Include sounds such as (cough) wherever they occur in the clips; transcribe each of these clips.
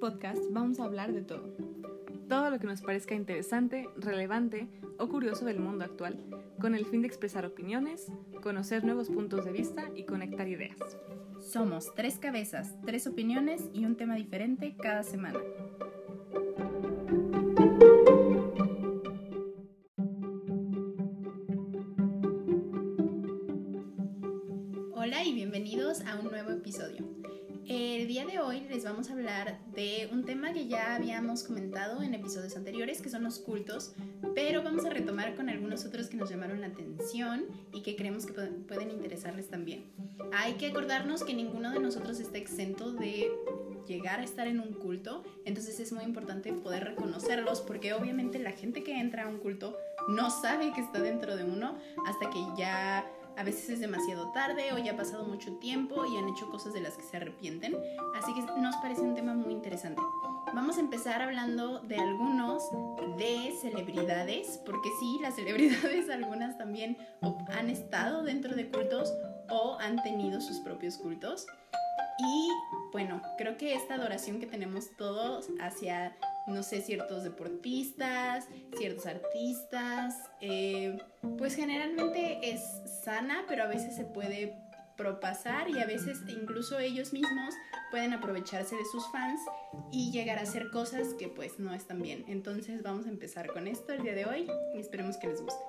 podcast vamos a hablar de todo. Todo lo que nos parezca interesante, relevante o curioso del mundo actual, con el fin de expresar opiniones, conocer nuevos puntos de vista y conectar ideas. Somos tres cabezas, tres opiniones y un tema diferente cada semana. Que ya habíamos comentado en episodios anteriores, que son los cultos, pero vamos a retomar con algunos otros que nos llamaron la atención y que creemos que pueden interesarles también. Hay que acordarnos que ninguno de nosotros está exento de llegar a estar en un culto, entonces es muy importante poder reconocerlos porque obviamente la gente que entra a un culto no sabe que está dentro de uno hasta que ya a veces es demasiado tarde o ya ha pasado mucho tiempo y han hecho cosas de las que se arrepienten. Así que nos parece un tema muy interesante. Vamos a empezar hablando de algunos de celebridades, porque sí, las celebridades (laughs) algunas también han estado dentro de cultos o han tenido sus propios cultos. Y bueno, creo que esta adoración que tenemos todos hacia, no sé, ciertos deportistas, ciertos artistas, eh, pues generalmente es sana, pero a veces se puede propasar y a veces incluso ellos mismos pueden aprovecharse de sus fans y llegar a hacer cosas que pues no están bien. Entonces vamos a empezar con esto el día de hoy y esperemos que les guste.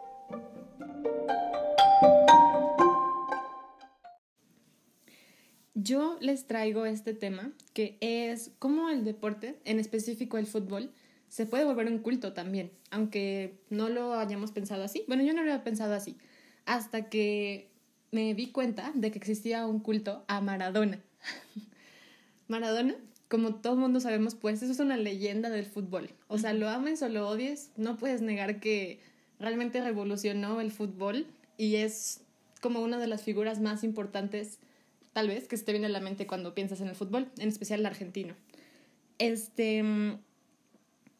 Yo les traigo este tema que es cómo el deporte, en específico el fútbol, se puede volver un culto también, aunque no lo hayamos pensado así. Bueno, yo no lo había pensado así, hasta que me di cuenta de que existía un culto a Maradona. (laughs) Maradona, como todo mundo sabemos, pues eso es una leyenda del fútbol. O sea, lo ames o lo odies, no puedes negar que realmente revolucionó el fútbol y es como una de las figuras más importantes tal vez, que se te viene a la mente cuando piensas en el fútbol, en especial el argentino. Este,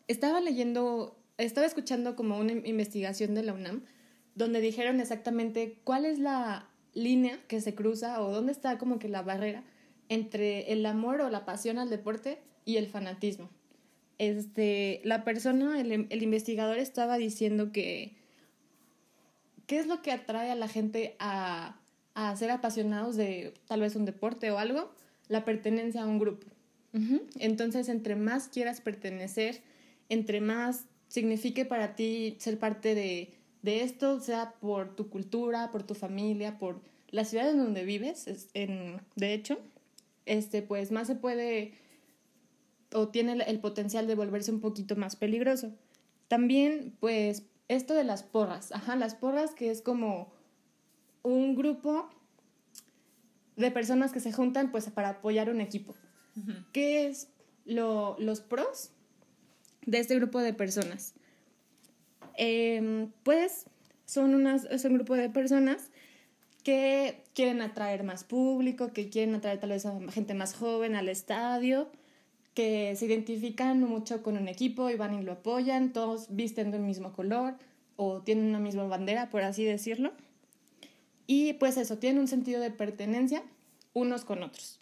estaba leyendo, estaba escuchando como una investigación de la UNAM, donde dijeron exactamente cuál es la línea que se cruza o dónde está como que la barrera entre el amor o la pasión al deporte y el fanatismo. Este, la persona, el, el investigador estaba diciendo que qué es lo que atrae a la gente a a ser apasionados de tal vez un deporte o algo, la pertenencia a un grupo. Entonces, entre más quieras pertenecer, entre más signifique para ti ser parte de, de, esto, sea por tu cultura, por tu familia, por la ciudad en donde vives, en, de hecho, este, pues más se puede o tiene el potencial de volverse un poquito más peligroso. También, pues, esto de las porras, ajá, las porras que es como un grupo de personas que se juntan pues para apoyar un equipo. ¿Qué es lo, los pros de este grupo de personas? Em, pues son unas, un grupo de personas que quieren atraer más público, que quieren atraer tal vez a gente más joven al estadio, que se identifican mucho con un equipo y van y lo apoyan, todos visten del mismo color o tienen una misma bandera, por así decirlo. Y pues eso, tienen un sentido de pertenencia unos con otros.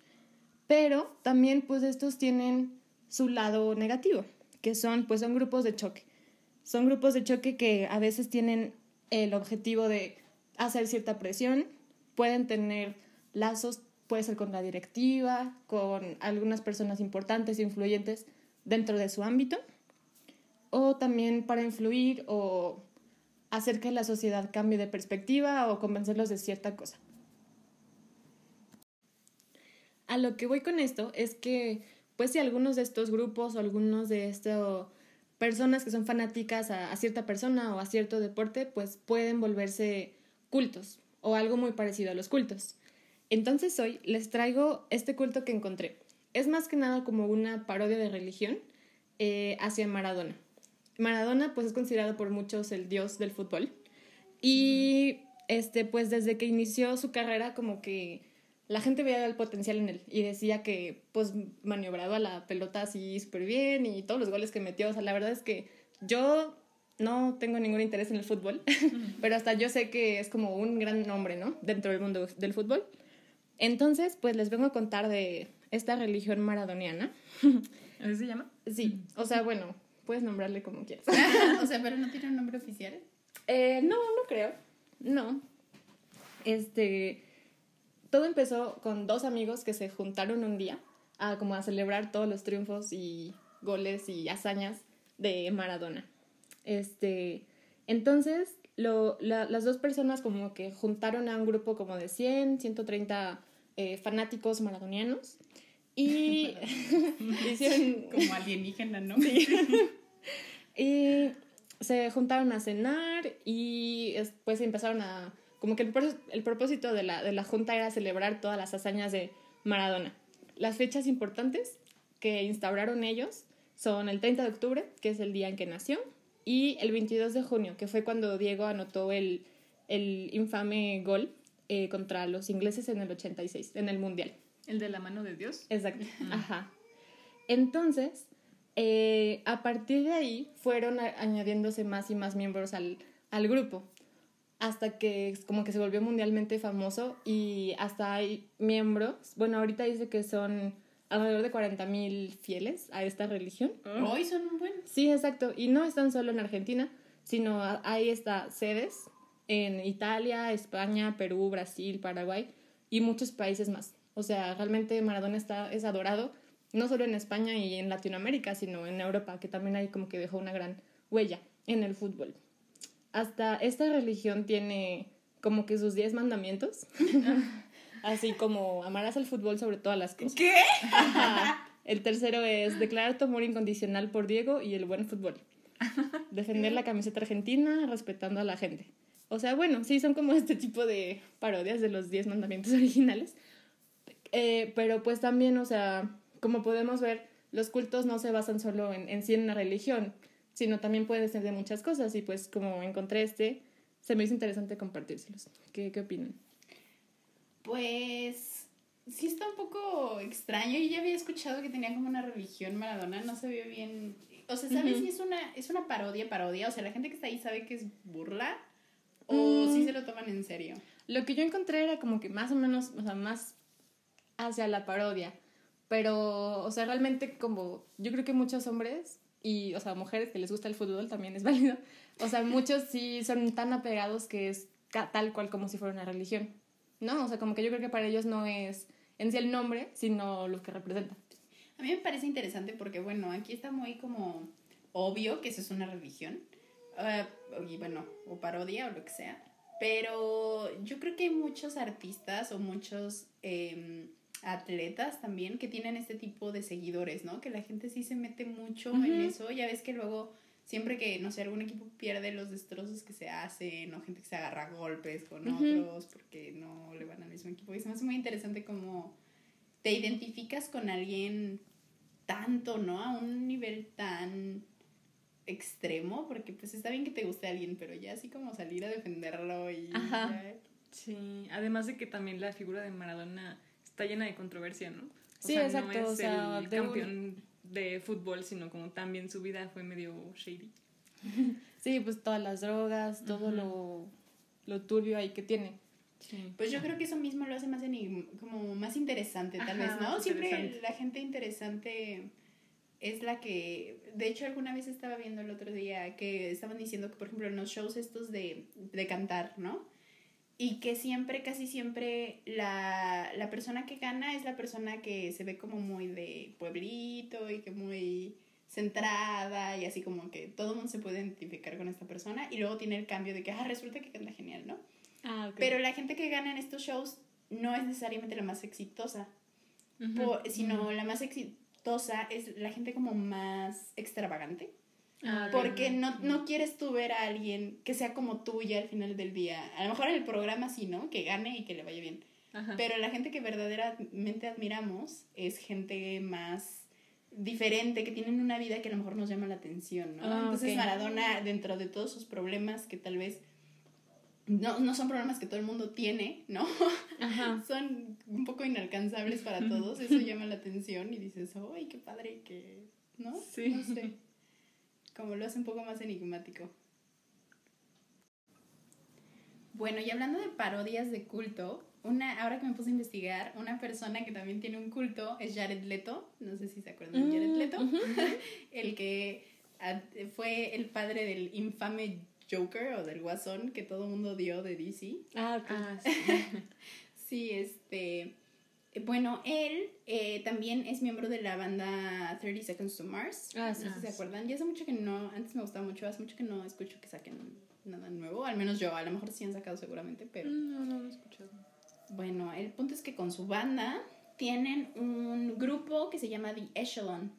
Pero también pues estos tienen su lado negativo, que son pues son grupos de choque. Son grupos de choque que a veces tienen el objetivo de hacer cierta presión, pueden tener lazos, puede ser con la directiva, con algunas personas importantes e influyentes dentro de su ámbito, o también para influir o hacer que la sociedad cambie de perspectiva o convencerlos de cierta cosa. A lo que voy con esto es que, pues si algunos de estos grupos o algunos de estas personas que son fanáticas a, cierta persona o a cierto deporte, pues pueden volverse cultos o algo muy parecido a los cultos. Entonces hoy les traigo este culto que encontré. Es más que nada como una parodia de religión eh, hacia Maradona. Maradona pues es considerado por muchos el dios del fútbol y este pues desde que inició su carrera como que la gente veía el potencial en él y decía que pues maniobraba la pelota así súper bien y todos los goles que metió, o sea, la verdad es que yo no tengo ningún interés en el fútbol, (laughs) pero hasta yo sé que es como un gran nombre, ¿no? Dentro del mundo del fútbol. Entonces, pues les vengo a contar de esta religión maradoniana. (laughs) ¿Así se llama? Sí, o sea, bueno, puedes nombrarle como quieras. (laughs) o sea, pero no tiene un nombre oficial. Eh, no, no creo. No. Este. Todo empezó con dos amigos que se juntaron un día a como a celebrar todos los triunfos y goles y hazañas de Maradona. Este. Entonces, lo, las dos personas como que juntaron a un grupo como de 100, 130 eh, fanáticos maradonianos y (laughs) (laughs) hicieron como alienígena, ¿no? (laughs) y se juntaron a cenar y después empezaron a como que el, el propósito de la, de la junta era celebrar todas las hazañas de Maradona. Las fechas importantes que instauraron ellos son el 30 de octubre, que es el día en que nació, y el 22 de junio, que fue cuando Diego anotó el, el infame gol eh, contra los ingleses en el 86, en el Mundial. ¿El de la mano de Dios? Exacto, ajá. Entonces, eh, a partir de ahí fueron añadiéndose más y más miembros al, al grupo, hasta que como que se volvió mundialmente famoso y hasta hay miembros, bueno, ahorita dice que son alrededor de 40.000 fieles a esta religión. Hoy son un buen. Sí, exacto. Y no están solo en Argentina, sino hay esta sedes en Italia, España, Perú, Brasil, Paraguay y muchos países más. O sea, realmente Maradona está, es adorado, no solo en España y en Latinoamérica, sino en Europa, que también hay como que dejó una gran huella en el fútbol. Hasta esta religión tiene como que sus 10 mandamientos. (laughs) Así como amarás al fútbol sobre todas las cosas. ¿Qué? El tercero es declarar tu amor incondicional por Diego y el buen fútbol. (laughs) Defender la camiseta argentina respetando a la gente. O sea, bueno, sí, son como este tipo de parodias de los 10 mandamientos (laughs) originales. Eh, pero pues también, o sea, como podemos ver, los cultos no se basan solo en, en sí en una religión, sino también pueden ser de muchas cosas. Y pues como encontré este, se me hizo interesante compartírselos. ¿Qué, qué opinan? Pues sí está un poco extraño. Yo ya había escuchado que tenía como una religión Maradona, no sabía bien. O sea, ¿sabes si es una, es una parodia, parodia? O sea, la gente que está ahí sabe que es burla o mm. si se lo toman en serio. Lo que yo encontré era como que más o menos, o sea, más hacia la parodia. Pero, o sea, realmente como yo creo que muchos hombres y, o sea, mujeres que les gusta el fútbol también es (laughs) válido. O sea, muchos sí son tan apegados que es tal cual como si fuera una religión. ¿no? O sea, como que yo creo que para ellos no es en sí el nombre, sino lo que representa. A mí me parece interesante porque, bueno, aquí está muy como obvio que eso es una religión, uh, y bueno, o parodia o lo que sea, pero yo creo que hay muchos artistas o muchos em, atletas también que tienen este tipo de seguidores, ¿no? Que la gente sí se mete mucho en eso, ya ves que luego siempre que, no sé, algún equipo pierde los destrozos que se hacen o gente que se agarra golpes con otros porque no le van al mismo equipo. Y se me hace muy interesante cómo te identificas con alguien tanto, ¿no? A un nivel tan extremo, porque pues está bien que te guste alguien, pero ya así como salir a defenderlo y... Ajá. Sí, además de que también la figura de Maradona está llena de controversia, ¿no? sí, exacto. o sea, el campeón de fútbol, sino como también su vida fue medio shady. (laughs) Sí, pues todas las drogas, todo lo, turbio ahí que tiene. Pues yo creo que eso mismo lo hace más como más interesante, tal vez, ¿no? Siempre la gente interesante es la que, de hecho alguna vez estaba viendo el otro día que estaban diciendo que por ejemplo en los shows estos de, de cantar, ¿no? Y que siempre, casi siempre, la, la, persona que gana es la persona que se ve como muy de pueblito y que muy centrada y así como que todo el mundo se puede identificar con esta persona y luego tiene el cambio de que, ah, resulta que canta genial, ¿no? Ah, Pero la gente que gana en estos shows no es necesariamente la más exitosa, sino la más exitosa es la gente como más extravagante Ah, porque no, no quieres tú ver a alguien que sea como tú ya al final del día. A lo mejor en el programa sí, ¿no? Que gane y que le vaya bien. Pero la gente que verdaderamente admiramos es gente más diferente, que tienen una vida que a lo mejor nos llama la atención, ¿no? Ah, Entonces Maradona, dentro de todos sus problemas que tal vez no, no son problemas que todo el mundo tiene, ¿no? (laughs) son un poco inalcanzables para todos, eso llama la atención y dices, ¡ay, qué padre que, ¿no? Sí. No sé como lo hace un poco más enigmático. Bueno, y hablando de parodias de culto, una, ahora que me puse a investigar, una persona que también tiene un culto es Jared Leto. No sé si se acuerdan de Jared Mm, Leto. (laughs) el que fue el padre del infame Joker o del Guasón que todo el mundo dio de DC. Ah, ok. Ah, sí. (laughs) Sí, este. Bueno, él eh, también es miembro de la banda 30 Seconds to Mars. Ah, no sí. sé si se acuerdan. Ya hace mucho que no, antes me gustaba mucho, hace mucho que no escucho que saquen nada nuevo. Al menos yo, a lo mejor sí han sacado seguramente, pero. No, no lo he escuchado. Bueno, el punto es que con su banda tienen un grupo que se llama The Echelon.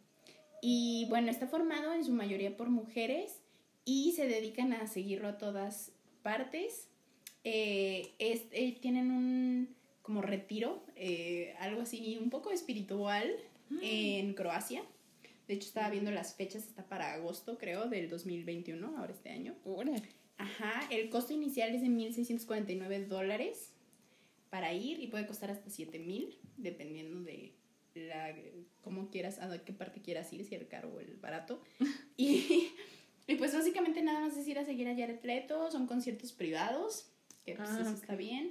Y bueno, está formado en su mayoría por mujeres y se dedican a seguirlo a todas partes. Eh, es- eh, tienen un como retiro, eh, algo así un poco espiritual en Croacia. De hecho, estaba viendo las fechas, está para agosto, creo, del 2021, ahora este año. Órale. Ajá, el costo inicial es de 1.649 dólares para ir y puede costar hasta 7.000, dependiendo de la, cómo quieras, a qué parte quieras ir, si el caro o el barato. (laughs) Y, y pues básicamente nada más es ir a seguir a Jared Leto, son conciertos privados, que pues Ah, eso ok. está bien.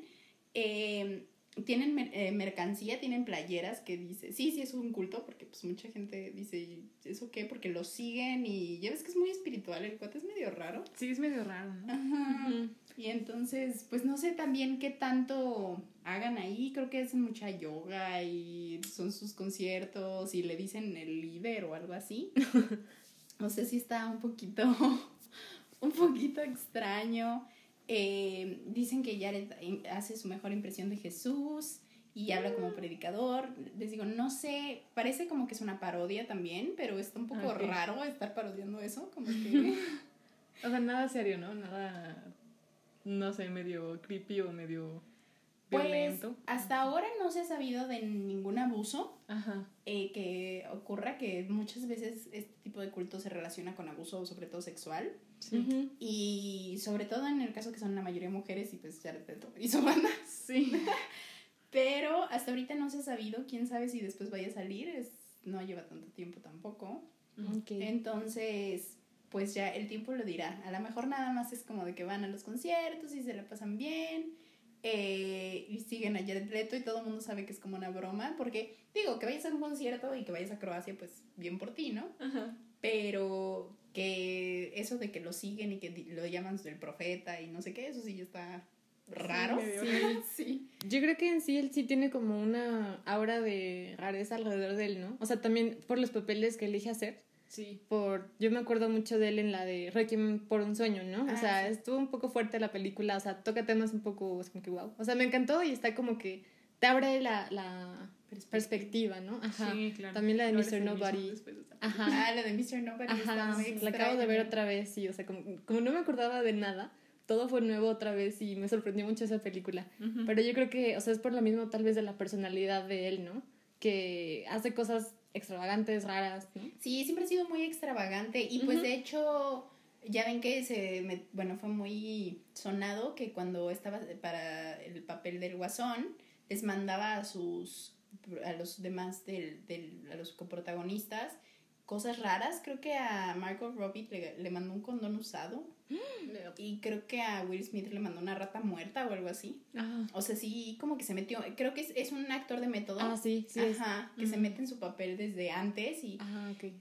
Eh, tienen eh, mercancía, tienen playeras que dice, sí, sí es un culto, porque pues mucha gente dice, "¿Y ¿eso qué? Porque lo siguen y ya ves que es muy espiritual, el cuate es medio raro. Sí, es medio raro, ¿no? Ajá. Y entonces, pues no sé también qué tanto hagan ahí. Creo que hacen mucha yoga y son sus conciertos y le dicen el líder o algo así. (laughs) No sé si está un poquito, (laughs) un poquito extraño. Eh, dicen que Jared hace su mejor impresión de Jesús y habla como predicador. Les digo, no sé, parece como que es una parodia también, pero está un poco raro estar parodiando eso, como que... (laughs) O sea, nada serio, ¿no? Nada, no sé, medio creepy o medio Pues violento. hasta ahora no se ha sabido de ningún abuso Ajá. eh, que ocurra, que muchas veces este tipo de culto se relaciona con abuso, sobre todo sexual. Sí. Y sobre todo en el caso que son la mayoría mujeres y pues Jared Leto y su banda. Sí. (laughs) Pero hasta ahorita no se ha sabido, quién sabe si después vaya a salir, es, no lleva tanto tiempo tampoco. Ok. Entonces, pues ya el tiempo lo dirá. A lo mejor nada más es como de que van a los conciertos y se la pasan bien. Eh, y siguen a Jared Leto y todo el mundo sabe que es como una broma. Porque, digo, que vayas a un concierto y que vayas a Croacia, pues bien por ti, ¿no? Ajá. Pero que eso de que lo siguen y que lo llaman el profeta y no sé qué, eso sí ya está raro. Sí, (laughs) sí. Yo creo que en sí él sí tiene como una aura de rareza alrededor de él, ¿no? O sea, también por los papeles que elige hacer. Sí. Por, yo me acuerdo mucho de él en la de Requiem por un sueño, ¿no? Ah, o sea, sí. estuvo un poco fuerte la película, o sea, toca temas un poco, es como que wow. O sea, me encantó y está como que te abre la, la perspectiva, ¿no? Ajá. Sí, claro. También la de Mr. Nobody. de Ajá. Ah, lo de Mr. Nobody está Ajá, muy la acabo de ver otra vez y, o sea, como, como no me acordaba de nada, todo fue nuevo otra vez y me sorprendió mucho esa película. Ujú. Pero yo creo que, o sea, es por lo mismo tal vez de la personalidad de él, ¿no? Que hace cosas extravagantes, raras, ¿no? Sí, siempre ha sido muy extravagante y pues de hecho ya ven que se me- bueno fue muy sonado que cuando estaba para el papel del guasón les mandaba a sus a los demás del, del a los coprotagonistas cosas raras. Creo que a Margot Robbie le, le mandó un condón usado. (gasps) Y creo que a Will Smith le mandó una rata muerta o algo así. Ah, o sea sí como que se metió creo que es, es un actor de método. Ah sí, sí. es. Ajá, que se Ujú. mete en su papel desde antes y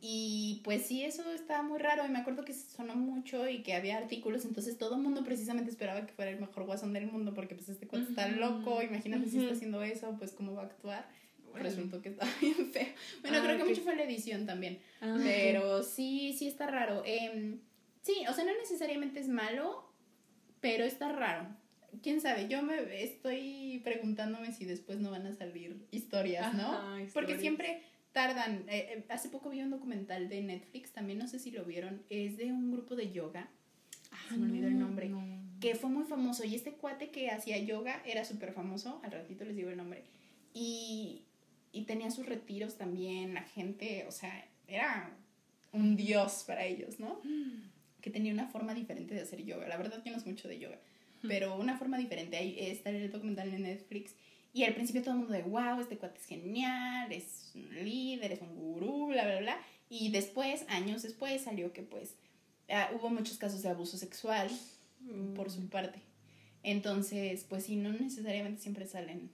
y pues sí, eso estaba muy raro. Y me acuerdo que sonó mucho y que había artículos, entonces todo el mundo precisamente esperaba que fuera el mejor guasón del mundo porque pues este cuate está loco, imagínate si está haciendo eso, pues cómo va a actuar. Órale. Resultó que estaba (laughs) bien feo. Bueno, Ah, creo que mucho fue la edición también, Ah, pero sí, sí está raro. Em, sí, o sea, no necesariamente es malo, pero está raro. Quién sabe, yo me estoy preguntándome si después no van a salir historias, ¿no? Ajá, Porque siempre tardan. eh, eh, hace poco vi un documental de Netflix, también no sé si lo vieron, es de un grupo de yoga. Ah, se me olvidó el no, nombre. no. Que fue muy famoso. Y este cuate que hacía yoga era súper famoso. Al ratito les digo el nombre. Y, y tenía sus retiros también. La gente, o sea, era un dios para ellos, ¿no? Que tenía una forma diferente de hacer yoga. La verdad, yo no sé mucho de yoga. Pero una forma diferente. Ahí está el documental en Netflix. Y al principio todo el mundo de, wow, este cuate es genial, es un líder, es un gurú, bla, bla, bla. Y después, años después, salió que pues ah, hubo muchos casos de abuso sexual por su parte. Entonces, pues sí, no necesariamente siempre salen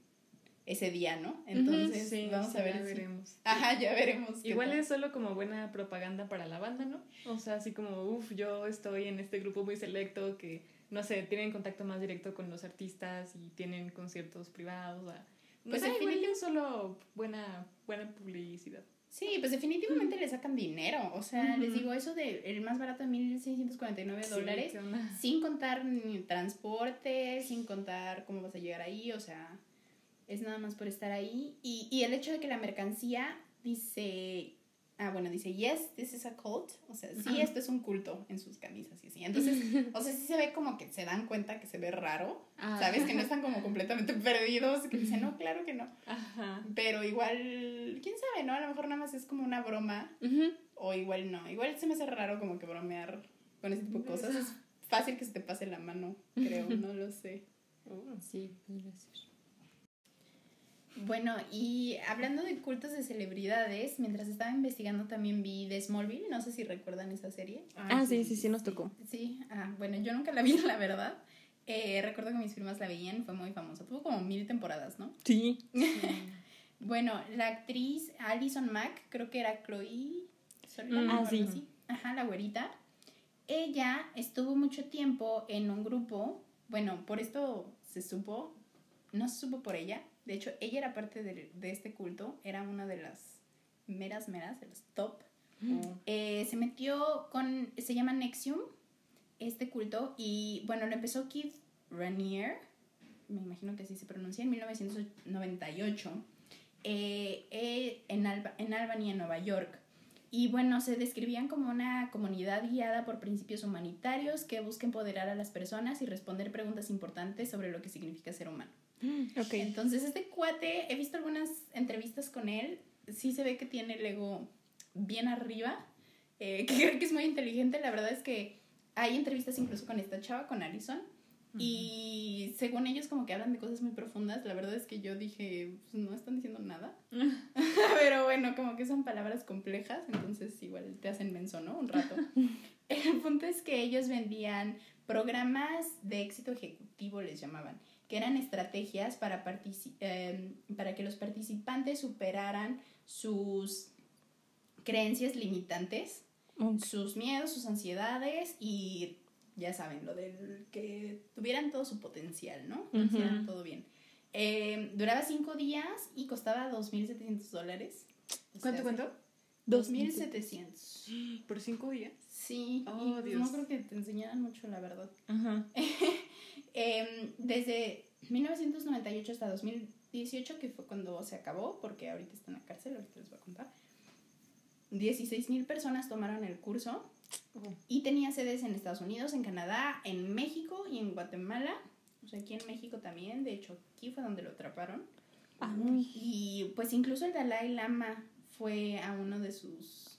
ese día, ¿no? Entonces, Sí, vamos sí, a ver. ya si- veremos. Ajá, ya veremos. Igual es solo como buena propaganda para la banda, ¿no? O sea, así como, uff, yo estoy en este grupo muy selecto que, no sé, tienen contacto más directo con los artistas y tienen conciertos privados. o sea, no Pues sé, igual definitiv- es solo buena, buena publicidad. Sí, pues definitivamente le sacan dinero. O sea, les digo, eso de el más barato de 1.649 Sí, dólares, sin contar ni transporte, sin contar cómo vas a llegar ahí, o sea, es nada más por estar ahí. Y, y el hecho de que la mercancía dice, ah, bueno, dice, yes, this is a cult, o sea, sí, Ajá. esto es un culto en sus camisas y así. Entonces, o sea, sí se ve como que se dan cuenta que se ve raro, Ah. ¿sabes? Que no están como completamente (laughs) perdidos, que dicen, no, claro que no. Ajá. Pero igual, quién sabe, ¿no? A lo mejor nada más es como una broma o igual no. Igual se me hace raro como que bromear con ese tipo de cosas. Es fácil que se te pase la mano, creo, no lo sé. Oh. (laughs) Sí, podría ser. Bueno, y hablando de cultos de celebridades, mientras estaba investigando también vi The Smallville, no sé si recuerdan esa serie. Ah, sí, sí, sí, nos tocó. Sí, ah, bueno, yo nunca la vi, (laughs) la verdad. Eh, recuerdo que mis primas la veían, fue muy famosa. Tuvo como mil temporadas, ¿no? Sí. (laughs) Bueno, la actriz Alison Mack, creo que era Chloe Mm, ah, sí. así. Ajá, la güerita. Ella estuvo mucho tiempo en un grupo, bueno, por esto se supo, no se supo por ella, de hecho ella era parte de, de este culto, era una de las meras meras, de los top. Oh. Eh, se metió con, se llama Nexium, este culto, y bueno, lo empezó Keith Raniere, me imagino que así se pronuncia, en 1998, eh, eh, en, Alba- en Albany, en Nueva York. Y bueno, se describían como una comunidad guiada por principios humanitarios que busca empoderar a las personas y responder preguntas importantes sobre lo que significa ser humano. Ok. Entonces, este cuate, he visto algunas entrevistas con él, sí se ve que tiene el ego bien arriba, eh, (laughs) que creo que es muy inteligente. La verdad es que hay entrevistas incluso con esta chava, con Alison, y según ellos como que hablan de cosas muy profundas. La verdad es que yo dije, pues, no están diciendo nada. (laughs) (laughs) Pero bueno, como que son palabras complejas, entonces igual te hacen menso, ¿no? Un rato. El punto es que ellos vendían programas de éxito ejecutivo, les llamaban, que eran estrategias para, em, para que los participantes superaran sus creencias limitantes, sus miedos, sus ansiedades y ya saben, lo del que tuvieran todo su potencial, ¿no? Que hicieran todo bien. Eh, duraba cinco días y costaba 2.700 dólares. ¿Cuánto, cuánto? 2.700. ¿Por cinco días? Sí, Oh, y pues Dios. no creo que te enseñaran mucho, la verdad. Ajá. (laughs) Em, desde 1998 hasta 2018, que fue cuando se acabó, porque ahorita está en la cárcel, ahorita les voy a contar. 16.000 personas tomaron el curso y tenía sedes en Estados Unidos, en Canadá, en México y en Guatemala. O sea, aquí en México también, de hecho, aquí fue donde lo atraparon. Ah, Y pues incluso el Dalai Lama fue a uno de sus,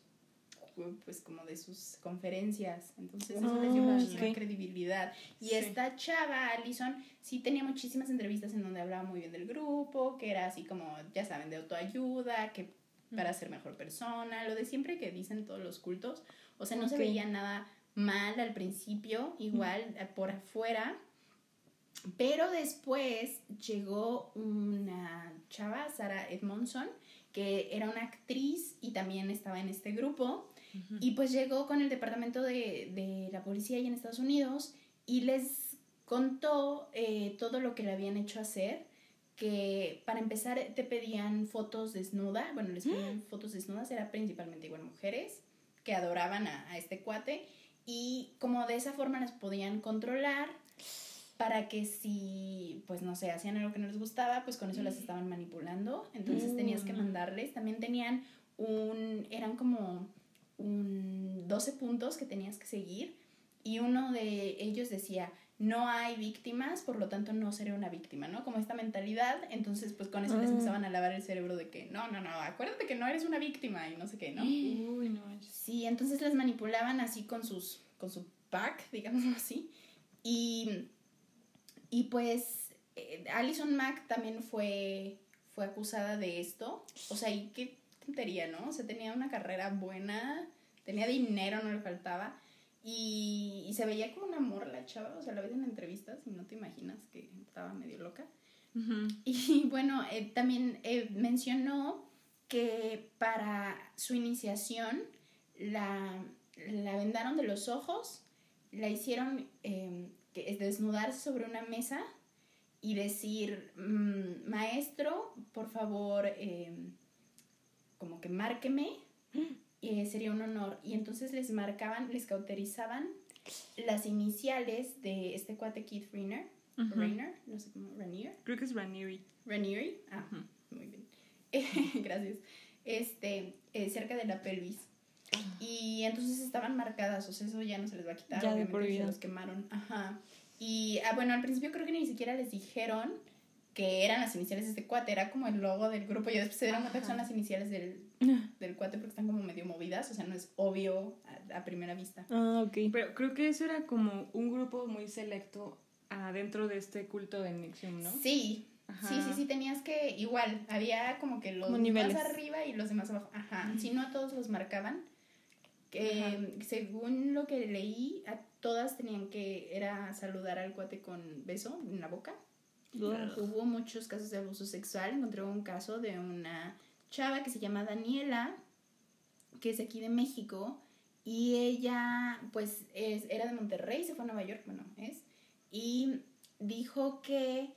pues como de sus conferencias. Entonces eso les dio Ah, muchísima ok. credibilidad. Y Sí. esta chava, Alison, sí tenía muchísimas entrevistas en donde hablaba muy bien del grupo, que era así como, ya saben, de autoayuda, que para ser mejor persona, lo de siempre que dicen todos los cultos. O sea, no se Ok. veía nada mal al principio, igual eh, por afuera. Pero después llegó una chava, Sara Edmondson, que era una actriz y también estaba en este grupo. Y pues llegó con el departamento de, de la policía ahí en Estados Unidos y les contó eh, todo lo que le habían hecho hacer. Que para empezar te pedían fotos desnudas, bueno, les pedían fotos desnudas, era principalmente igual mujeres que adoraban a, a este cuate y como de esa forma las podían controlar para que si, pues no sé, hacían algo que no les gustaba, pues con eso las estaban manipulando. Entonces tenías que Mm. mandarles. También tenían un, eran como un 12 puntos que tenías que seguir y uno de ellos decía, no hay víctimas, por lo tanto no seré una víctima, ¿no? Como esta mentalidad, entonces pues con eso les Ah. empezaban a lavar el cerebro de que, no, no, no, acuérdate que no eres una víctima y no sé qué, ¿no? (gasps) Uy, no. Sí, entonces las manipulaban así con sus con su pack, (laughs) digamos así. Y, y pues eh, Alison Mack también fue, fue acusada de esto. O sea, y qué tontería, ¿no? O sea, tenía una carrera buena, tenía dinero, no le faltaba. Y, y se veía como un amor la chava, o sea, la ves en entrevistas y no te imaginas que estaba medio loca. Y (laughs) bueno, eh, también eh, mencionó que para su iniciación la, la vendaron de los ojos, la hicieron eh, desnudarse sobre una mesa y decir, mm, maestro, por favor, eh, como que márqueme, y sería un honor. Y entonces les marcaban, les cauterizaban las iniciales de este cuate Keith Rainer, Ujú. Rainer, no sé cómo, Rainier. Creo que es Ranieri. Ranieri. Ah, muy bien. (laughs) Gracias. Este, eh, cerca de la pelvis. Y entonces estaban marcadas, o sea, eso ya no se les va a quitar. Ya obviamente, se los quemaron. Ajá. Y ah, bueno, al principio creo que ni siquiera les dijeron que eran las iniciales de este cuate, era como el logo del grupo. Y después se dieron cuenta que son las iniciales del, (laughs) del cuate porque están como medio movidas, o sea, no es obvio a, a primera vista. Ah, ok. Pero creo que eso era como un grupo muy selecto adentro de este culto de Nixium, ¿no? Sí, Ajá. sí, sí, sí, tenías que, igual, había como que los Como más arriba y los demás abajo. Ajá, si no a todos los marcaban. Que Ajá. según lo que leí, a todas tenían que, era saludar al cuate con beso en la boca. Hubo muchos casos de abuso sexual. Encontré un caso de una chava que se llama Daniela, que es aquí de México, y ella, pues, es, era de Monterrey, se fue a Nueva York, bueno, es, y dijo que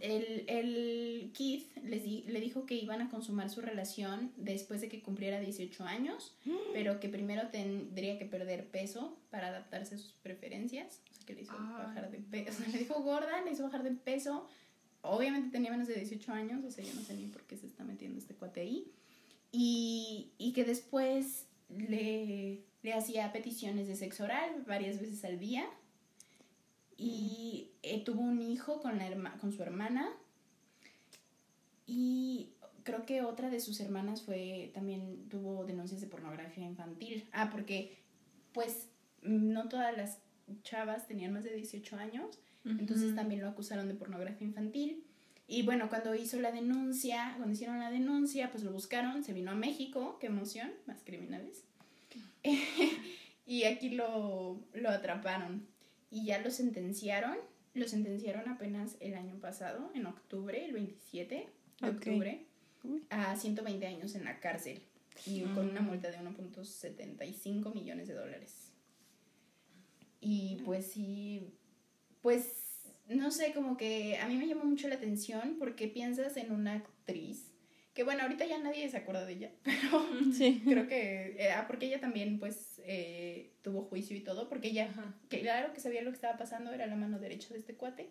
el, el Keith les di- le dijo que iban a consumar su relación después de que cumpliera 18 años, (gasps) pero que primero tendría que perder peso para adaptarse a sus preferencias, o sea, que le hizo bajar de peso, (laughs) o sea, le dijo gorda, le hizo bajar de peso, obviamente tenía menos de 18 años, o sea, yo no sé ni por qué se está metiendo este cuate ahí, y, y que después le, le hacía peticiones de sexo oral varias veces al día, y eh, tuvo un hijo con, la herma- con su hermana, y creo que otra de sus hermanas fue también tuvo denuncias de pornografía infantil. Ah, porque pues no todas las chavas tenían más de 18 años, entonces también lo acusaron de pornografía infantil. Y bueno, cuando hizo la denuncia, cuando hicieron la denuncia, pues lo buscaron, se vino a México, qué emoción, más criminales. (laughs) y aquí lo, lo atraparon y ya lo sentenciaron. Lo sentenciaron apenas el año pasado, en octubre, el 27 de octubre, a 120 años en la cárcel y con una multa de 1.75 millones de dólares. Y pues sí, pues no sé, como que a mí me llamó mucho la atención porque piensas en una actriz, que bueno, ahorita ya nadie se acuerda de ella, (laughs) pero Sí. creo que, eh, ah, porque ella también pues eh, tuvo juicio y todo, porque ella, Ajá. que claro que sabía lo que estaba pasando, era la mano derecha de este cuate.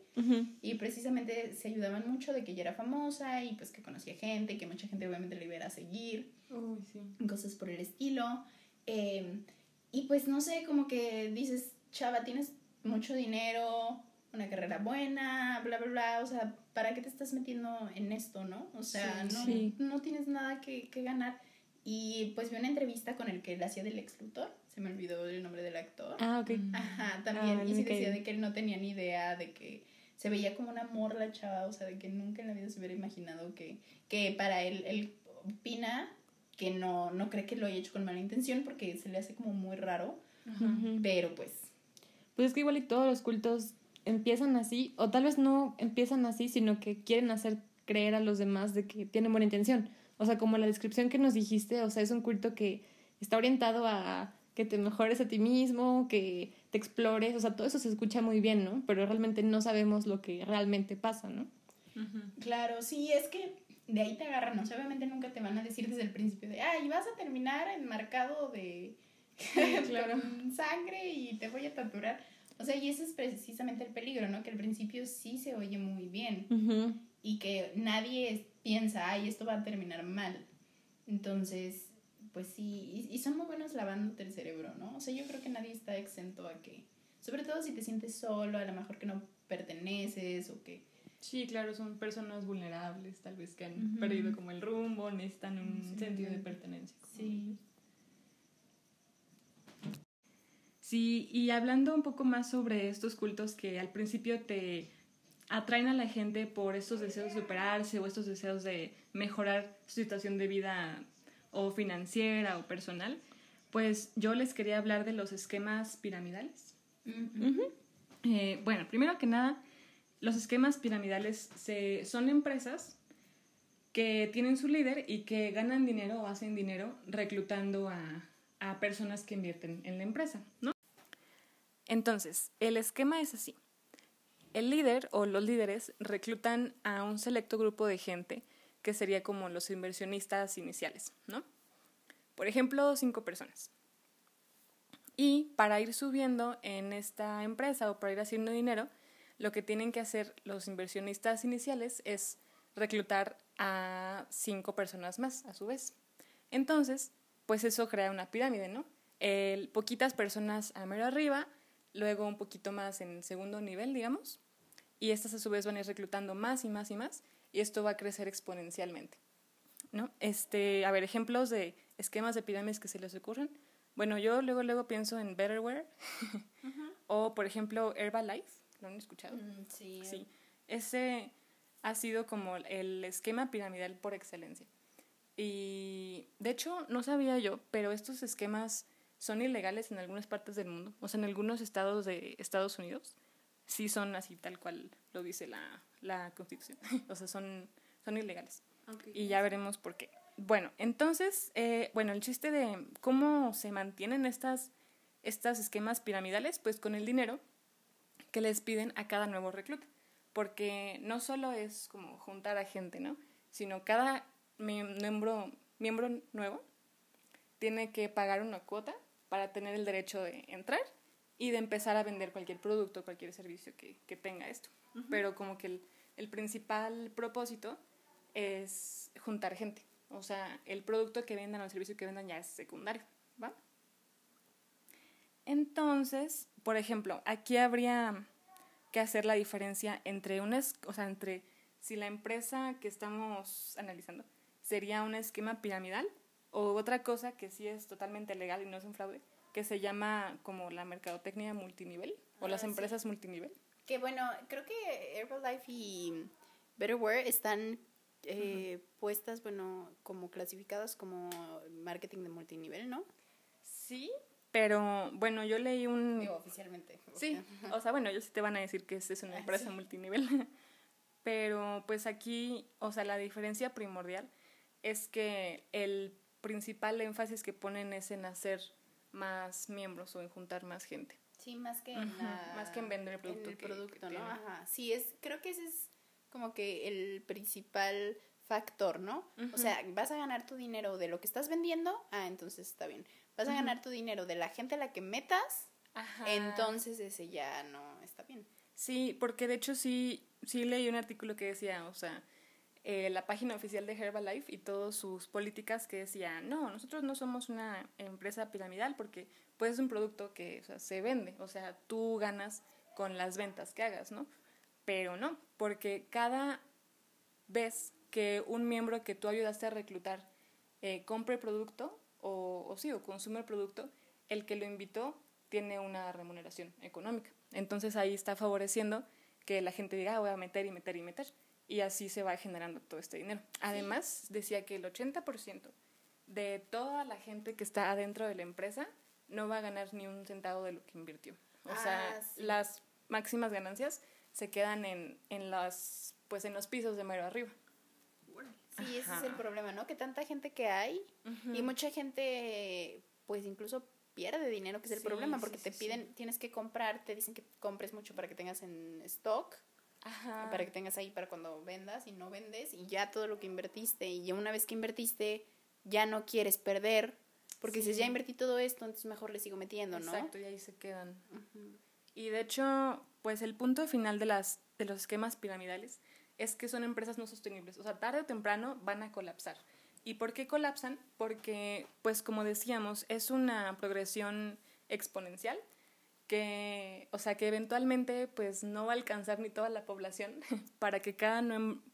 Y precisamente se ayudaban mucho de que ella era famosa y pues que conocía gente, que mucha gente obviamente le iba a seguir, Uy, sí. cosas por el estilo. Eh, y pues no sé, como que dices, chava, tienes mucho dinero, una carrera buena, bla, bla, bla, o sea, ¿para qué te estás metiendo en esto, no? O sea, Sí, no, sí. no tienes nada que, que ganar. Y pues vi una entrevista con el que le hacía del ex Luthor, se me olvidó el nombre del actor. Ah, ok. Ajá, también. Ah, y me sí decía de que él no tenía ni idea, de que se veía como un amor la chava, o sea, de que nunca en la vida se hubiera imaginado que, que para él, él opina que no, no cree que lo haya hecho con mala intención porque se le hace como muy raro, Ajá. Pero pues, Pues es que igual y todos los cultos empiezan así, o tal vez no empiezan así, sino que quieren hacer creer a los demás de que tienen buena intención. O sea, como la descripción que nos dijiste, o sea, es un culto que está orientado a que te mejores a ti mismo, que te explores, o sea, todo eso se escucha muy bien, ¿no? Pero realmente no sabemos lo que realmente pasa, ¿no? Claro, sí, es que de ahí te agarran, o sea, obviamente nunca te van a decir desde el principio de, ay, vas a terminar enmarcado de (laughs) claro. con sangre y te voy a torturar. O sea, y ese es precisamente el peligro, ¿no? Que al principio sí se oye muy bien y que nadie piensa, ay, esto va a terminar mal. Entonces, pues sí, y, y son muy buenos lavándote el cerebro, ¿no? O sea, yo creo que nadie está exento a que, sobre todo si te sientes solo, a lo mejor que no perteneces o que... Sí, claro, son personas vulnerables, tal vez que han perdido como el rumbo, necesitan un Sí. sentido de pertenencia. Sí. Sí, y hablando un poco más sobre estos cultos que al principio te atraen a la gente por estos deseos de superarse o estos deseos de mejorar su situación de vida o financiera o personal, pues yo les quería hablar de los esquemas piramidales. Eh, bueno, primero que nada, los esquemas piramidales se, son empresas que tienen su líder y que ganan dinero o hacen dinero reclutando a, a personas que invierten en la empresa, ¿no? Entonces, el esquema es así. El líder o los líderes reclutan a un selecto grupo de gente que sería como los inversionistas iniciales, ¿no? Por ejemplo, cinco personas. Y para ir subiendo en esta empresa o para ir haciendo dinero, lo que tienen que hacer los inversionistas iniciales es reclutar a cinco personas más a su vez. Entonces, pues eso crea una pirámide, ¿no? El, poquitas personas a mero arriba, luego un poquito más en segundo nivel, digamos, y estas a su vez van a ir reclutando más y más y más, y esto va a crecer exponencialmente, ¿no? Este, a ver, ejemplos de esquemas de pirámides que se les ocurren. Bueno, yo luego, luego pienso en Betterware, o por ejemplo Herbalife, ¿lo han escuchado? Mm, sí. Sí, ese ha sido como el esquema piramidal por excelencia. Y de hecho, no sabía yo, pero estos esquemas son ilegales en algunas partes del mundo, o sea, en algunos estados de Estados Unidos, sí son así tal cual lo dice la, la Constitución, (laughs) o sea, son, son ilegales. Y ya veremos por qué. Bueno, entonces, eh, bueno, el chiste de cómo se mantienen estas, estas esquemas piramidales, pues con el dinero que les piden a cada nuevo recluta, porque no solo es como juntar a gente, ¿no? Sino cada miembro, miembro nuevo tiene que pagar una cuota para tener el derecho de entrar y de empezar a vender cualquier producto, cualquier servicio que, que tenga esto. Pero como que el, el, principal propósito es juntar gente. O sea, el producto que vendan o el servicio que vendan ya es secundario, ¿va? Entonces, por ejemplo, aquí habría que hacer la diferencia entre una, o sea, entre si la empresa que estamos analizando sería un esquema piramidal o otra cosa que sí es totalmente legal y no es un fraude, que se llama como la mercadotecnia multinivel o las empresas multinivel. Que bueno, creo que Herbalife y Betterware están eh, puestas, bueno, como clasificadas como marketing de multinivel, ¿no? Sí, pero bueno, yo leí un... Digo, oficialmente. Sí, o sea, bueno, ellos sí te van a decir que es una ah, empresa multinivel, (laughs) pero pues aquí, o sea, la diferencia primordial es que el principal énfasis que ponen es en hacer más miembros o en juntar más gente. Sí, más que en más que en vender el producto. el producto, ¿no? Ajá. Sí, es, creo que ese es como que el principal factor, ¿no? O sea, vas a ganar tu dinero de lo que estás vendiendo, ah, entonces está bien. Vas a ganar tu dinero de la gente a la que metas, entonces ese ya no está bien. Sí, porque de hecho sí, sí leí un artículo que decía, o sea, eh, la página oficial de Herbalife y todas sus políticas que decían, no, nosotros no somos una empresa piramidal porque pues es un producto que o sea, se vende, o sea, tú ganas con las ventas que hagas, ¿no? Pero no, porque cada vez que un miembro que tú ayudaste a reclutar eh, compre producto o, o sí, o consume el producto, el que lo invitó tiene una remuneración económica. Entonces ahí está favoreciendo que la gente diga, ah, voy a meter y meter y meter y así se va generando todo este dinero. Además, decía que el 80% de toda la gente que está adentro de la empresa no va a ganar ni un centavo de lo que invirtió. O sea, ah, las máximas ganancias se quedan en, en, las, pues en los pisos de mero arriba. Sí, ese es el problema, ¿no? Que tanta gente que hay y mucha gente, pues incluso pierde dinero, que es el problema, porque te piden, tienes que comprar, te dicen que compres mucho para que tengas en stock para que tengas ahí para cuando vendas y no vendes y ya todo lo que invertiste y una vez que invertiste ya no quieres perder porque si ya invertí todo esto, entonces mejor le sigo metiendo, ¿no? Exacto, y ahí se quedan. Y de hecho, pues el punto final de, las, de los esquemas piramidales es que son empresas no sostenibles. O sea, tarde o temprano van a colapsar. ¿Y por qué colapsan? Porque, pues como decíamos, es una progresión exponencial que, o sea, que eventualmente pues no va a alcanzar ni toda la población (laughs) para que cada,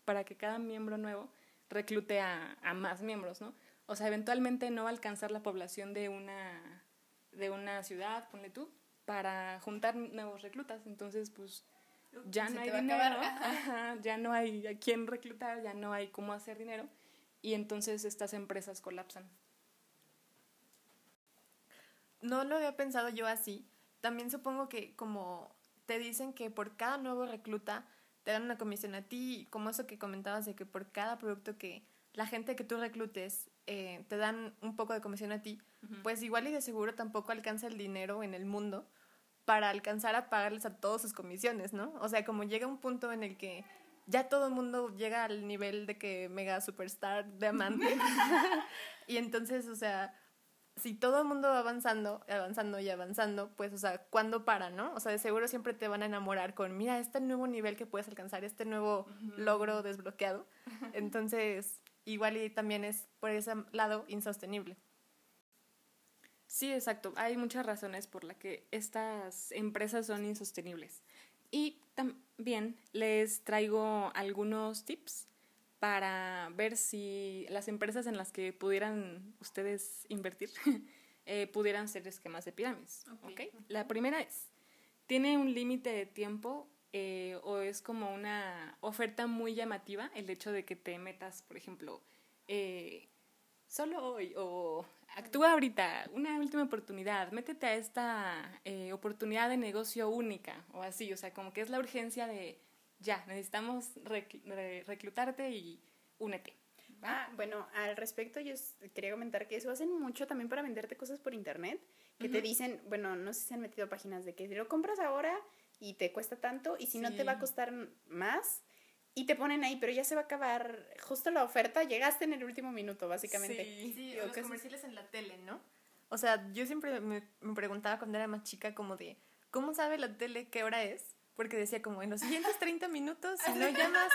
para que cada miembro nuevo reclute a, a, más miembros, ¿no? O sea, eventualmente no va a alcanzar la población de una, de una ciudad, ponle tú, para juntar nuevos reclutas. Entonces, pues ya no hay dinero, ya no hay a quién reclutar, ya no hay cómo hacer dinero y entonces estas empresas colapsan. no lo había pensado yo así. También supongo que como te dicen que por cada nuevo recluta te dan una comisión a ti, como eso que comentabas de que por cada producto que la gente que tú reclutes eh, te dan un poco de comisión a ti, pues igual y de seguro tampoco alcanza el dinero en el mundo para alcanzar a pagarles a todos sus comisiones, ¿no? O sea, como llega un punto en el que ya todo el mundo llega al nivel de que mega superstar diamante. (laughs) (laughs) y entonces, o sea, si todo el mundo va avanzando, avanzando y avanzando, pues, o sea, ¿cuándo para, no? O sea, de seguro siempre te van a enamorar con, mira, este nuevo nivel que puedes alcanzar, este nuevo logro desbloqueado. (laughs) Entonces, igual y también es por ese lado insostenible. Sí, exacto. Hay muchas razones por las que estas empresas son insostenibles. Y también les traigo algunos tips para ver si las empresas en las que pudieran ustedes invertir (laughs) eh, pudieran ser esquemas de pirámides. Okay. La primera es, ¿tiene un límite de tiempo eh, o es como una oferta muy llamativa el hecho de que te metas, por ejemplo, eh, solo hoy o actúa ahorita, una última oportunidad, métete a esta eh, oportunidad de negocio única o así, o sea, como que es la urgencia de ya, necesitamos reclutarte y únete. Ah, bueno, al respecto yo quería comentar que eso hacen mucho también para venderte cosas por internet, que te dicen, bueno, no sé si se han metido páginas de que lo compras ahora y te cuesta tanto y si no te va a costar más y te ponen ahí, pero ya se va a acabar justo la oferta, llegaste en el último minuto, básicamente. Sí, sí los comerciales en la tele, ¿no? O sea, yo siempre me, me, preguntaba cuando era más chica como de, ¿cómo sabe la tele qué hora es? Porque decía como, en los siguientes 30 minutos, si no llamas,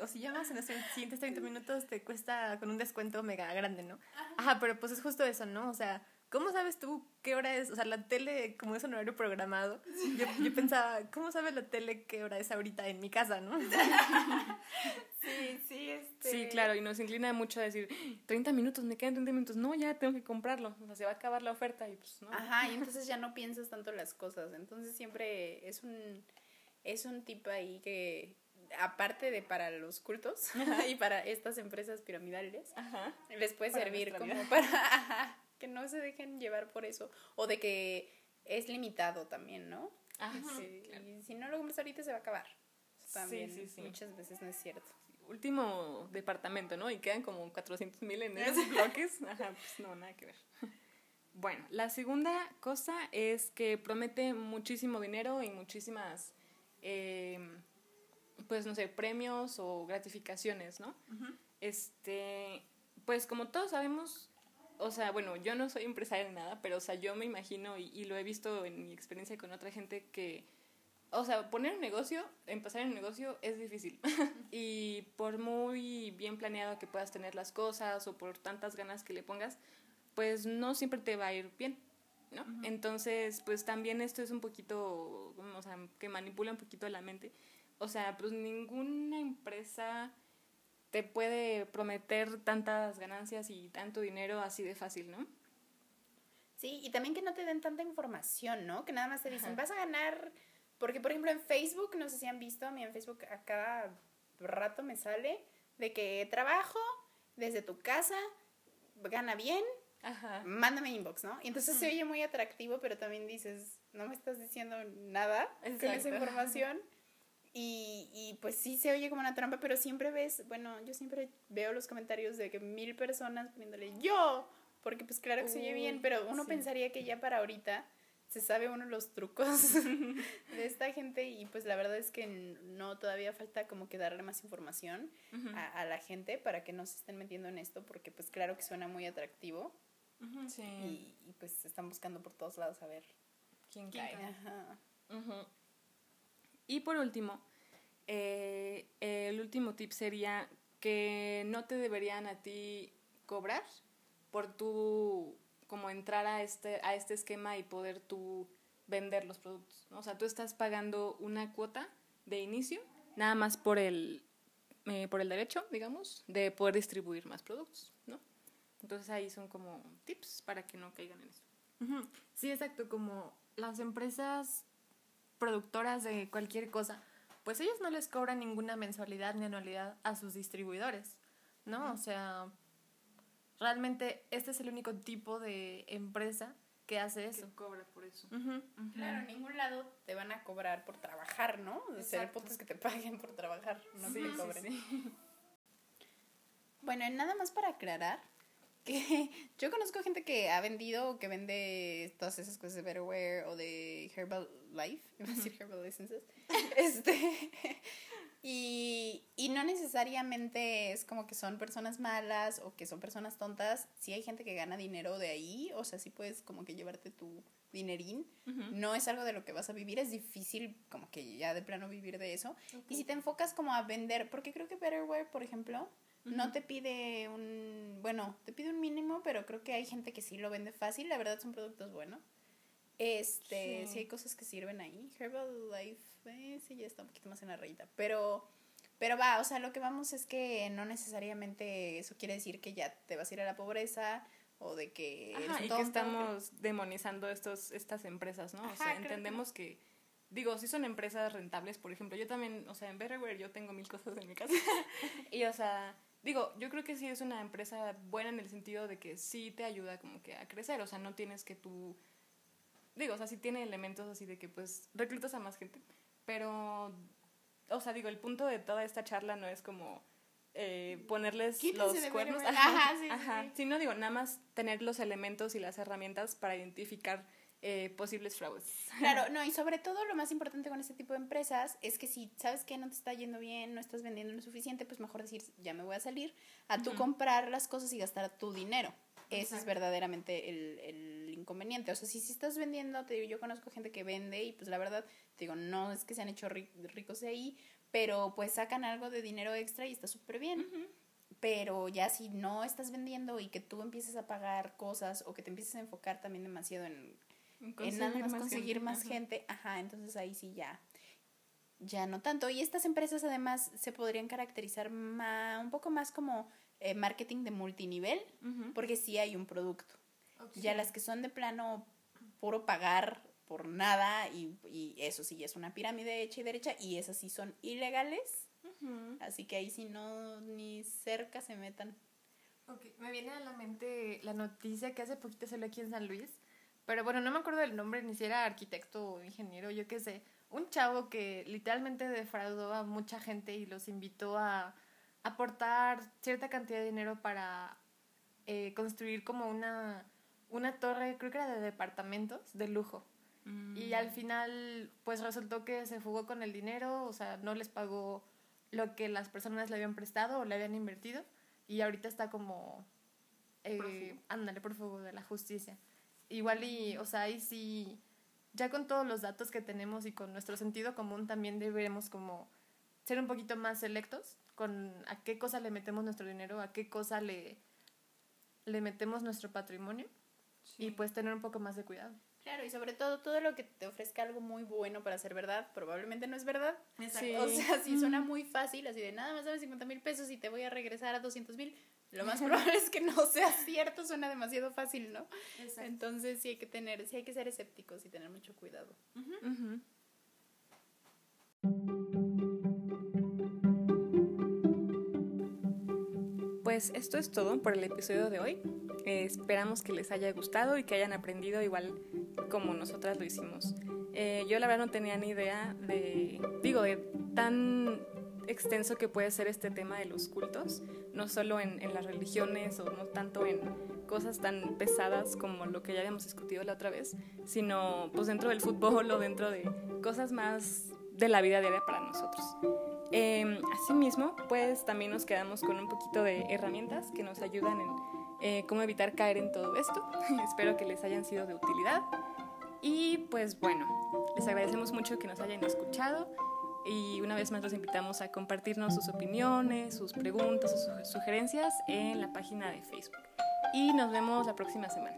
o, si llamas en los siguientes 30 minutos, te cuesta con un descuento mega grande, ¿no? Ajá, pero pues es justo eso, ¿no? O sea, ¿cómo sabes tú qué hora es? O sea, la tele, como es un horario programado, yo, yo pensaba, ¿cómo sabe la tele qué hora es ahorita en mi casa, no? sí, sí, este... Sí, claro, y nos inclina mucho a decir, 30 minutos, me quedan 30 minutos, no, ya tengo que comprarlo, o sea, se va a acabar la oferta y pues no. Ajá, y entonces ya no piensas tanto las cosas, entonces siempre es un, es un tipo ahí que aparte de para los cultos (laughs) y para estas empresas piramidales, les puede servir como para que no se dejen llevar por eso. O de que es limitado también, ¿no? sí, Y si no lo compras ahorita se va a acabar. También sí, sí, muchas veces no es cierto. Último departamento, ¿no? Y quedan como 400 mil en (laughs) esos bloques. Ajá, pues no, nada que ver. (laughs) Bueno, la segunda cosa es que promete muchísimo dinero y muchísimas, em, pues no sé, premios o gratificaciones, ¿no? Este, pues como todos sabemos, o sea, bueno, yo no soy empresaria ni nada, pero, o sea, yo me imagino y, lo he visto en mi experiencia con otra gente que, o sea, poner un negocio, empezar un negocio es difícil. (laughs) y por muy bien planeado que puedas tener las cosas o por tantas ganas que le pongas, pues no siempre te va a ir bien, ¿no? Entonces, pues también esto es un poquito, o sea, que manipula un poquito la mente. O sea, pues ninguna empresa te puede prometer tantas ganancias y tanto dinero así de fácil, ¿no? Sí, y también que no te den tanta información, ¿no? Que nada más te dicen, vas a ganar, porque por ejemplo en Facebook, no sé si han visto, a mí en Facebook a cada rato me sale de que trabajo desde tu casa, gana bien, Ajá. mándame inbox, ¿no? Y entonces se oye muy atractivo, pero también dices, no me estás diciendo nada con esa información. Y, y pues sí se oye como una trampa, pero siempre ves, bueno, yo siempre veo los comentarios de que mil personas poniéndole yo, porque pues claro que se oye bien, pero uno pensaría que ya para ahorita se sabe uno los trucos (laughs) de esta gente y pues la verdad es que no, todavía falta como que darle más información a, la gente para que no se estén metiendo en esto, porque pues claro que suena muy atractivo. sí. y, y, pues están buscando por todos lados a ver quién, cae. Ajá. Y por último, eh, el último tip sería que no te deberían a ti cobrar por tu como entrar a este, a este esquema y poder tú vender los productos. O sea, tú estás pagando una cuota de inicio, nada más por el, eh, por el derecho, digamos, de poder distribuir más productos, ¿no? Entonces ahí son como tips para que no caigan en eso. Sí, exacto, como las empresas productoras de cualquier cosa, pues ellos no les cobran ninguna mensualidad ni anualidad a sus distribuidores, ¿no? O sea, realmente este es el único tipo de empresa que hace eso. Que cobra por eso. Claro, en ningún lado te van a cobrar por trabajar, ¿no? O sea, el punto es que te paguen por trabajar, no Sí, que te sí, cobren. sí. Bueno, y nada más para aclarar que (laughs) yo conozco gente que ha vendido o que vende todas esas cosas de Betterware o de Herbal Life, (laughs) iba a decir Herbal Essences, (laughs) este, y, y no necesariamente es como que son personas malas o que son personas tontas, sí hay gente que gana dinero de ahí, o sea, sí puedes como que llevarte tu dinerín, no es algo de lo que vas a vivir, es difícil como que ya de plano vivir de eso, y si te enfocas como a vender, porque creo que Betterware, por ejemplo, no te pide un, bueno, te pide un mínimo, pero creo que hay gente que sí lo vende fácil, la verdad son productos buenos. Este, sí, Sí. hay cosas que sirven ahí. Herbalife, eh, sí, ya está un poquito más en la rayita, pero pero va, o sea, lo que vamos es que no necesariamente eso quiere decir que ya te vas a ir a la pobreza o de que Ajá, y que estamos demonizando estos, estas empresas, ¿no? O sea, que entendemos que, digo, si son empresas rentables, por ejemplo, yo también, o sea, en Betterware yo tengo mil cosas en mi casa. (laughs) y, o sea, digo, yo creo que sí es una empresa buena en el sentido de que sí te ayuda como que a crecer, o sea, no tienes que tú, digo, o sea, sí tiene elementos así de que pues reclutas a más gente, pero, o sea, digo, el punto de toda esta charla no es como... eh, ponerles Quítense los cuernos ajá, (laughs) Ajá, sí, sí, ajá. sí. Sí, no digo, nada más tener los elementos y las herramientas para identificar eh, posibles fraudes. Claro, (laughs) no, y sobre todo lo más importante con este tipo de empresas es que si sabes que no te está yendo bien, no estás vendiendo lo suficiente, pues mejor decir, ya me voy a salir, a tú comprar las cosas y gastar tu dinero. Ese es verdaderamente el, el inconveniente. O sea, si, si estás vendiendo, te digo, yo conozco gente que vende y pues la verdad, te digo, no es que se han hecho ri- ricos de ahí, pero pues sacan algo de dinero extra y está súper bien. Pero ya si no estás vendiendo y que tú empieces a pagar cosas o que te empieces a enfocar también demasiado en en nada más conseguir gente, más ajá. gente, ajá, entonces ahí sí ya, ya no tanto. Y estas empresas además se podrían caracterizar ma- un poco más como eh, marketing de multinivel, porque sí hay un producto. Ya las que son de plano puro pagar por nada y, y eso sí es una pirámide hecha y derecha y esas sí son ilegales, así que ahí sí no ni cerca se metan. Ok, me viene a la mente la noticia que hace poquito salió aquí en San Luis, pero bueno, no me acuerdo del nombre, ni si era arquitecto o ingeniero, yo qué sé. Un chavo que literalmente defraudó a mucha gente y los invitó a aportar cierta cantidad de dinero para eh, construir como una, una torre, creo que era de departamentos de lujo. Y al final, pues resultó que se fugó con el dinero, o sea, no les pagó lo que las personas le habían prestado o le habían invertido. Y ahorita está como. Eh, Prófugo. ándale, prófugo de la justicia. Igual y, o sea, ahí sí. Ya con todos los datos que tenemos y con nuestro sentido común también deberemos como ser un poquito más selectos con a qué cosa le metemos nuestro dinero, a qué cosa le, le metemos nuestro patrimonio y pues tener un poco más de cuidado. Claro, y sobre todo todo lo que te ofrezca algo muy bueno para ser verdad, probablemente no es verdad. Exacto. O sea, (laughs) si suena muy fácil, así de nada más dame 50 mil pesos y te voy a regresar a 200 mil, lo más probable es que no sea cierto, suena demasiado fácil, ¿no? Entonces sí hay que tener, sí hay que ser escépticos y tener mucho cuidado. Pues esto es todo por el episodio de hoy. Eh, esperamos que les haya gustado y que hayan aprendido igual como nosotras lo hicimos. Eh, yo la verdad no tenía ni idea de, digo, de tan extenso que puede ser este tema de los cultos, no solo en, las religiones o no tanto en cosas tan pesadas como lo que ya habíamos discutido la otra vez, sino pues dentro del fútbol o dentro de cosas más de la vida diaria para nosotros. Eh, asimismo, pues también nos quedamos con un poquito de herramientas que nos ayudan en eh, cómo evitar caer en todo esto. (laughs) Espero que les hayan sido de utilidad. Y pues bueno, les agradecemos mucho que nos hayan escuchado y una vez más los invitamos a compartirnos sus opiniones, sus preguntas, sus sugerencias en la página de Facebook. Y nos vemos la próxima semana.